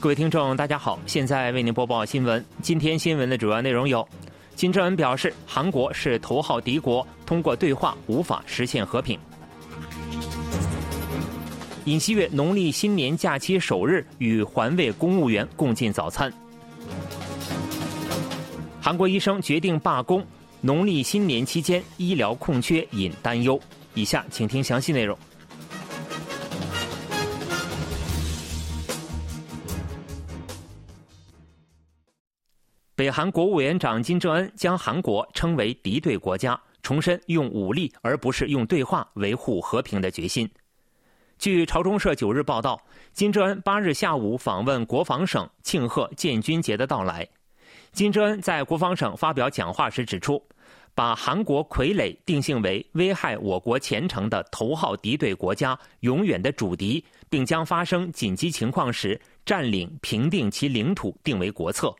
各位听众，大家好，现在为您播报新闻。今天新闻的主要内容有：金正恩表示，韩国是头号敌国，通过对话无法实现和平；尹锡悦农历新年假期首日与环卫公务员共进早餐；韩国医生决定罢工，农历新年期间医疗空缺引担忧。以下请听详细内容。北韩国务委员长金正恩将韩国称为敌对国家，重申用武力而不是用对话维护和平的决心。据朝中社九日报道，金正恩八日下午访问国防省，庆贺建军节的到来。金正恩在国防省发表讲话时指出，把韩国傀儡定性为危害我国前程的头号敌对国家、永远的主敌，并将发生紧急情况时占领、平定其领土定为国策。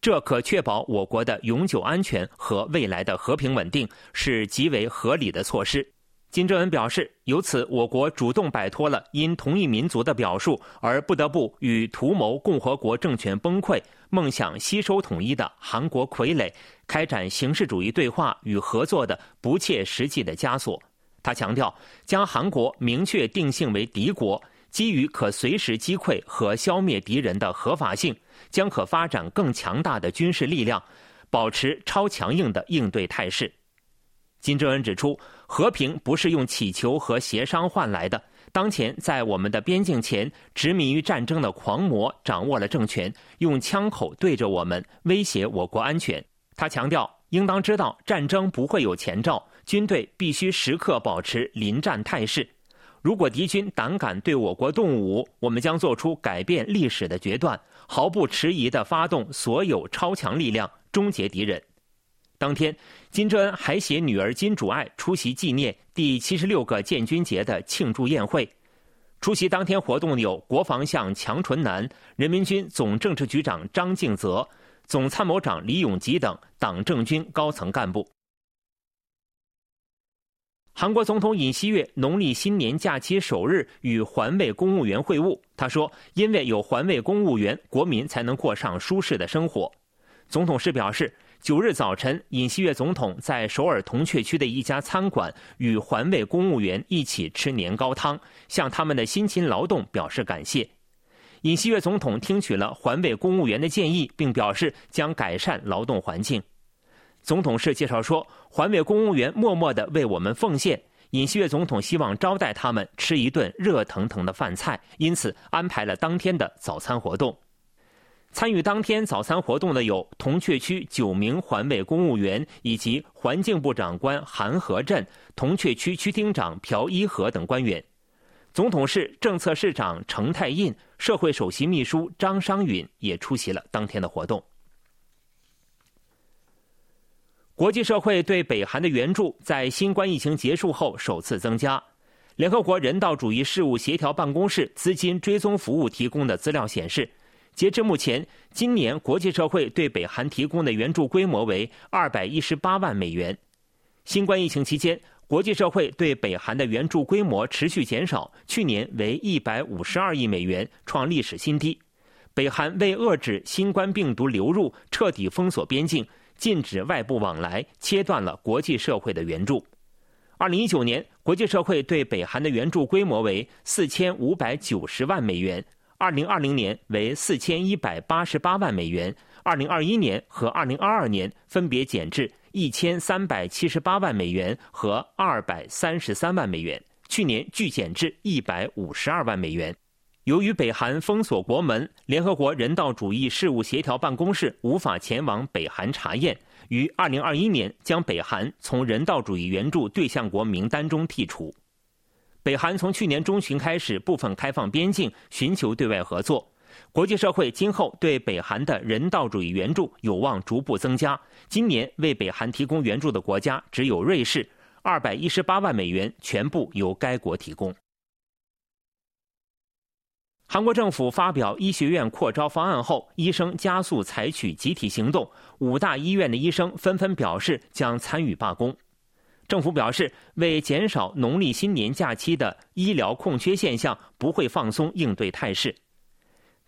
这可确保我国的永久安全和未来的和平稳定，是极为合理的措施。金正恩表示，由此我国主动摆脱了因同一民族的表述而不得不与图谋共和国政权崩溃、梦想吸收统一的韩国傀儡开展形式主义对话与合作的不切实际的枷锁。他强调，将韩国明确定性为敌国。基于可随时击溃和消灭敌人的合法性，将可发展更强大的军事力量，保持超强硬的应对态势。金正恩指出，和平不是用乞求和协商换来的。当前在我们的边境前执迷于战争的狂魔掌握了政权，用枪口对着我们，威胁我国安全。他强调，应当知道战争不会有前兆，军队必须时刻保持临战态势。如果敌军胆敢对我国动武，我们将做出改变历史的决断，毫不迟疑地发动所有超强力量，终结敌人。当天，金正恩还携女儿金主爱出席纪念第七十六个建军节的庆祝宴会。出席当天活动有国防相强纯南、人民军总政治局长张敬泽、总参谋长李永吉等党政军高层干部。韩国总统尹锡悦农历新年假期首日与环卫公务员会晤。他说：“因为有环卫公务员，国民才能过上舒适的生活。”总统室表示，九日早晨，尹锡悦总统在首尔铜雀区的一家餐馆与环卫公务员一起吃年糕汤，向他们的辛勤劳动表示感谢。尹锡悦总统听取了环卫公务员的建议，并表示将改善劳动环境。总统室介绍说，环卫公务员默默地为我们奉献。尹锡悦总统希望招待他们吃一顿热腾腾的饭菜，因此安排了当天的早餐活动。参与当天早餐活动的有铜雀区九名环卫公务员，以及环境部长官韩和镇、铜雀区区厅长朴一和等官员。总统室政策室长程泰印、社会首席秘书张商允也出席了当天的活动。国际社会对北韩的援助在新冠疫情结束后首次增加。联合国人道主义事务协调办公室资金追踪服务提供的资料显示，截至目前，今年国际社会对北韩提供的援助规模为二百一十八万美元。新冠疫情期间，国际社会对北韩的援助规模持续减少，去年为一百五十二亿美元，创历史新低。北韩为遏制新冠病毒流入，彻底封锁边境。禁止外部往来，切断了国际社会的援助。二零一九年，国际社会对北韩的援助规模为四千五百九十万美元；二零二零年为四千一百八十八万美元；二零二一年和二零二二年分别减至一千三百七十八万美元和二百三十三万美元，去年巨减至一百五十二万美元。由于北韩封锁国门，联合国人道主义事务协调办公室无法前往北韩查验，于2021年将北韩从人道主义援助对象国名单中剔除。北韩从去年中旬开始部分开放边境，寻求对外合作。国际社会今后对北韩的人道主义援助有望逐步增加。今年为北韩提供援助的国家只有瑞士，218万美元全部由该国提供。韩国政府发表医学院扩招方案后，医生加速采取集体行动，五大医院的医生纷纷表示将参与罢工。政府表示，为减少农历新年假期的医疗空缺现象，不会放松应对态势。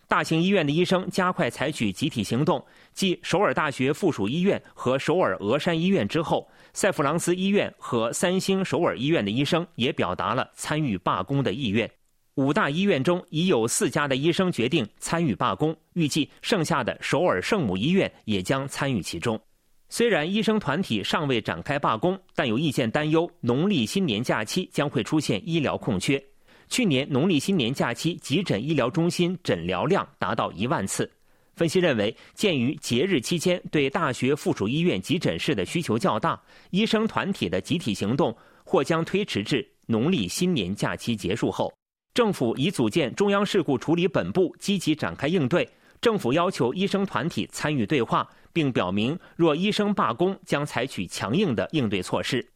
大型医院的医生加快采取集体行动，继首尔大学附属医院和首尔峨山医院之后，塞弗朗斯医院和三星首尔医院的医生也表达了参与罢工的意愿。五大医院中已有四家的医生决定参与罢工，预计剩下的首尔圣母医院也将参与其中。虽然医生团体尚未展开罢工，但有意见担忧农历新年假期将会出现医疗空缺。去年农历新年假期急诊医疗中心诊疗量达到一万次。分析认为，鉴于节日期间对大学附属医院急诊室的需求较大，医生团体的集体行动或将推迟至农历新年假期结束后。政府已组建中央事故处理本部，积极展开应对。政府要求医生团体参与对话，并表明若医生罢工，将采取强硬的应对措施。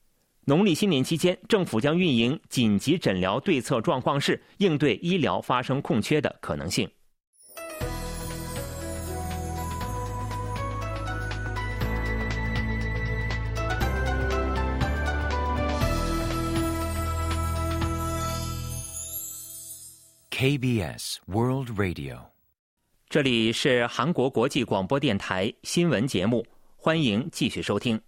农历新年期间，政府将运营紧急诊疗对策状况室，应对医疗发生空缺的可能性。KBS World Radio，这里是韩国国际广播电台新闻节目，欢迎继续收听。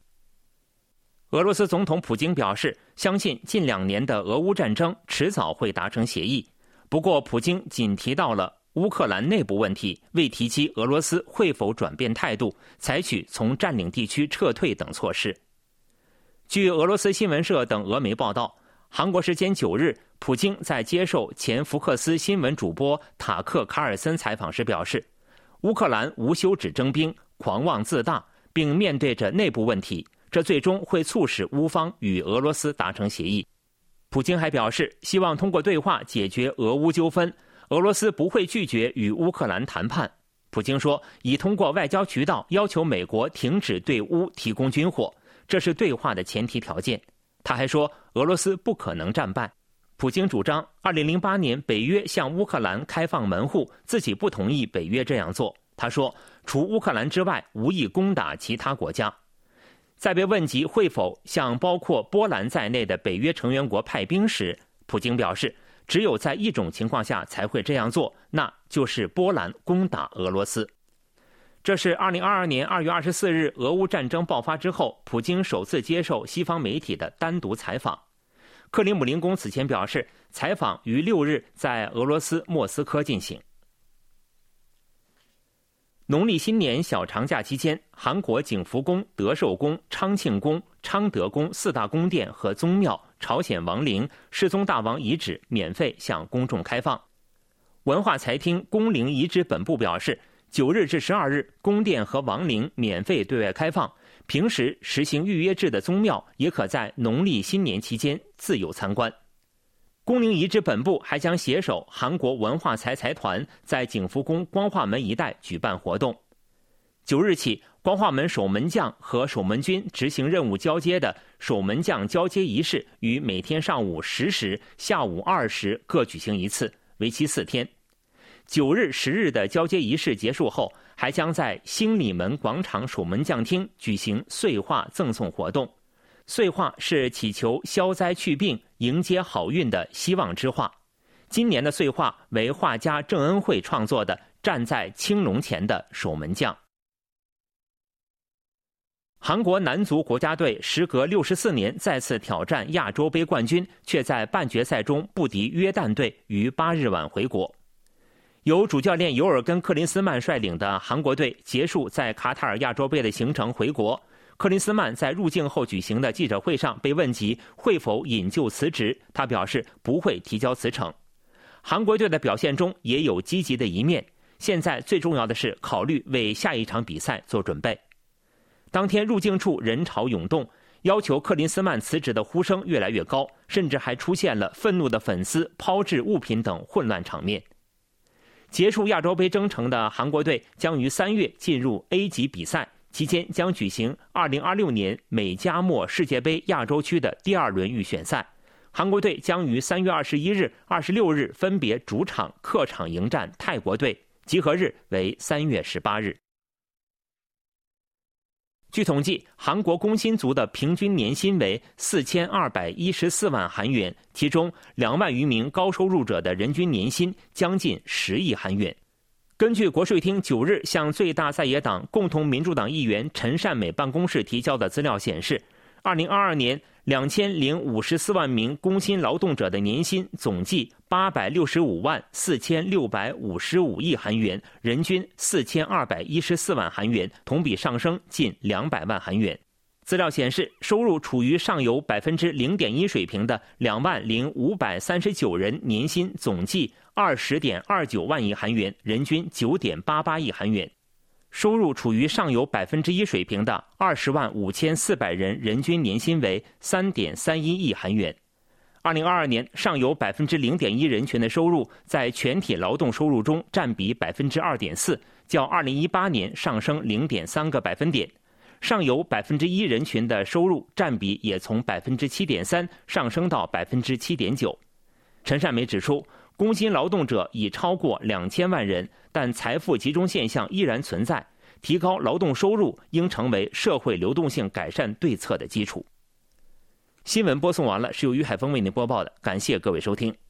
俄罗斯总统普京表示，相信近两年的俄乌战争迟早会达成协议。不过，普京仅提到了乌克兰内部问题，未提及俄罗斯会否转变态度，采取从占领地区撤退等措施。据俄罗斯新闻社等俄媒报道，韩国时间九日，普京在接受前福克斯新闻主播塔克·卡尔森采访时表示，乌克兰无休止征兵，狂妄自大，并面对着内部问题。这最终会促使乌方与俄罗斯达成协议。普京还表示，希望通过对话解决俄乌纠纷。俄罗斯不会拒绝与乌克兰谈判。普京说，已通过外交渠道要求美国停止对乌提供军火，这是对话的前提条件。他还说，俄罗斯不可能战败。普京主张，2008年北约向乌克兰开放门户，自己不同意北约这样做。他说，除乌克兰之外，无意攻打其他国家。在被问及会否向包括波兰在内的北约成员国派兵时，普京表示，只有在一种情况下才会这样做，那就是波兰攻打俄罗斯。这是2022年2月24日俄乌战争爆发之后，普京首次接受西方媒体的单独采访。克里姆林宫此前表示，采访于六日在俄罗斯莫斯科进行。农历新年小长假期间，韩国景福宫、德寿宫、昌庆宫、昌德宫四大宫殿和宗庙、朝鲜王陵、世宗大王遗址免费向公众开放。文化财厅宫陵遗址本部表示，九日至十二日，宫殿和王陵免费对外开放，平时实行预约制的宗庙也可在农历新年期间自由参观。宫陵遗址本部还将携手韩国文化财财团，在景福宫光化门一带举办活动。九日起，光化门守门将和守门军执行任务交接的守门将交接仪式，于每天上午十时、下午二时各举行一次，为期四天。九日、十日的交接仪式结束后，还将在兴礼门广场守门将厅举行岁画赠送活动。岁画是祈求消灾去病、迎接好运的希望之画。今年的岁画为画家郑恩惠创作的《站在青龙前的守门将》。韩国男足国家队时隔六十四年再次挑战亚洲杯冠军，却在半决赛中不敌约旦队，于八日晚回国。由主教练尤尔根·克林斯曼率领的韩国队结束在卡塔尔亚洲杯的行程回国。克林斯曼在入境后举行的记者会上被问及会否引咎辞职，他表示不会提交辞呈。韩国队的表现中也有积极的一面，现在最重要的是考虑为下一场比赛做准备。当天入境处人潮涌动，要求克林斯曼辞职的呼声越来越高，甚至还出现了愤怒的粉丝抛掷物品等混乱场面。结束亚洲杯征程的韩国队将于三月进入 A 级比赛。期间将举行2026年美加墨世界杯亚洲区的第二轮预选赛，韩国队将于三月二十一日、二十六日分别主场、客场迎战泰国队，集合日为三月十八日。据统计，韩国工薪族的平均年薪为四千二百一十四万韩元，其中两万余名高收入者的人均年薪将近十亿韩元。根据国税厅九日向最大在野党共同民主党议员陈善美办公室提交的资料显示，二零二二年两千零五十四万名工薪劳动者的年薪总计八百六十五万四千六百五十五亿韩元，人均四千二百一十四万韩元，同比上升近两百万韩元。资料显示，收入处于上游百分之零点一水平的两万零五百三十九人年薪总计二十点二九万亿韩元，人均九点八八亿韩元；收入处于上游百分之一水平的二十万五千四百人人均年薪为三点三一亿韩元。二零二二年，上游百分之零点一人群的收入在全体劳动收入中占比百分之二点四，较二零一八年上升零点三个百分点。上游百分之一人群的收入占比也从百分之七点三上升到百分之七点九。陈善美指出，工薪劳动者已超过两千万人，但财富集中现象依然存在。提高劳动收入应成为社会流动性改善对策的基础。新闻播送完了，是由于海峰为您播报的，感谢各位收听。